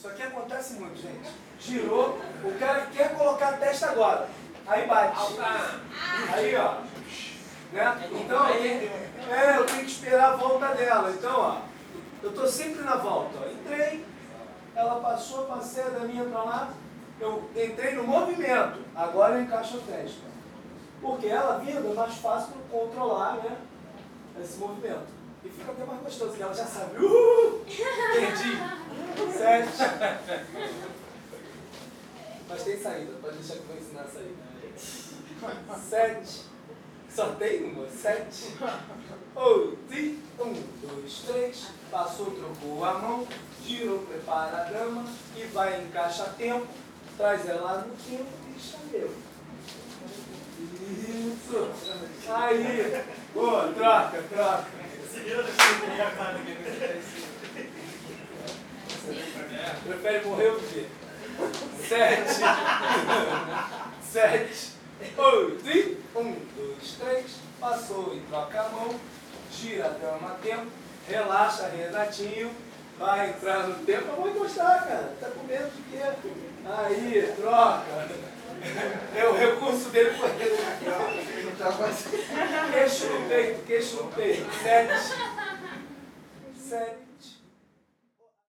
Isso aqui acontece muito, gente. Girou, o cara quer colocar a testa agora. Aí bate. Aí, ó. Né? Então, é, eu tenho que esperar a volta dela. Então, ó, eu estou sempre na volta. Ó. Entrei, ela passou, passei da minha para lá, eu entrei no movimento, agora eu encaixo a testa. Porque ela vindo é mais fácil controlar né, esse movimento. E fica até mais gostoso, que ela já sabe. Uh! Perdi. Sete. Mas tem saída, pode deixar que eu vou ensinar a saída. Sete. Só tem uma? Sete. Oito. Um, dois, três. Passou, trocou a mão. Girou, prepara a dama. E vai, encaixa a tempo. Traz ela no quinto e chameu. Isso. Aí. Boa, troca, troca. Prefere morrer ou quê? Sete. Sete. Oito. Um, dois, três. Passou e troca a mão. Gira a dama a tempo. Relaxa, Renatinho. Vai entrar no tempo. Eu vou encostar, cara. Tá com medo de quê? Aí, troca. É, o recurso dele foi Queixo no peito, queixo no peito. Sete.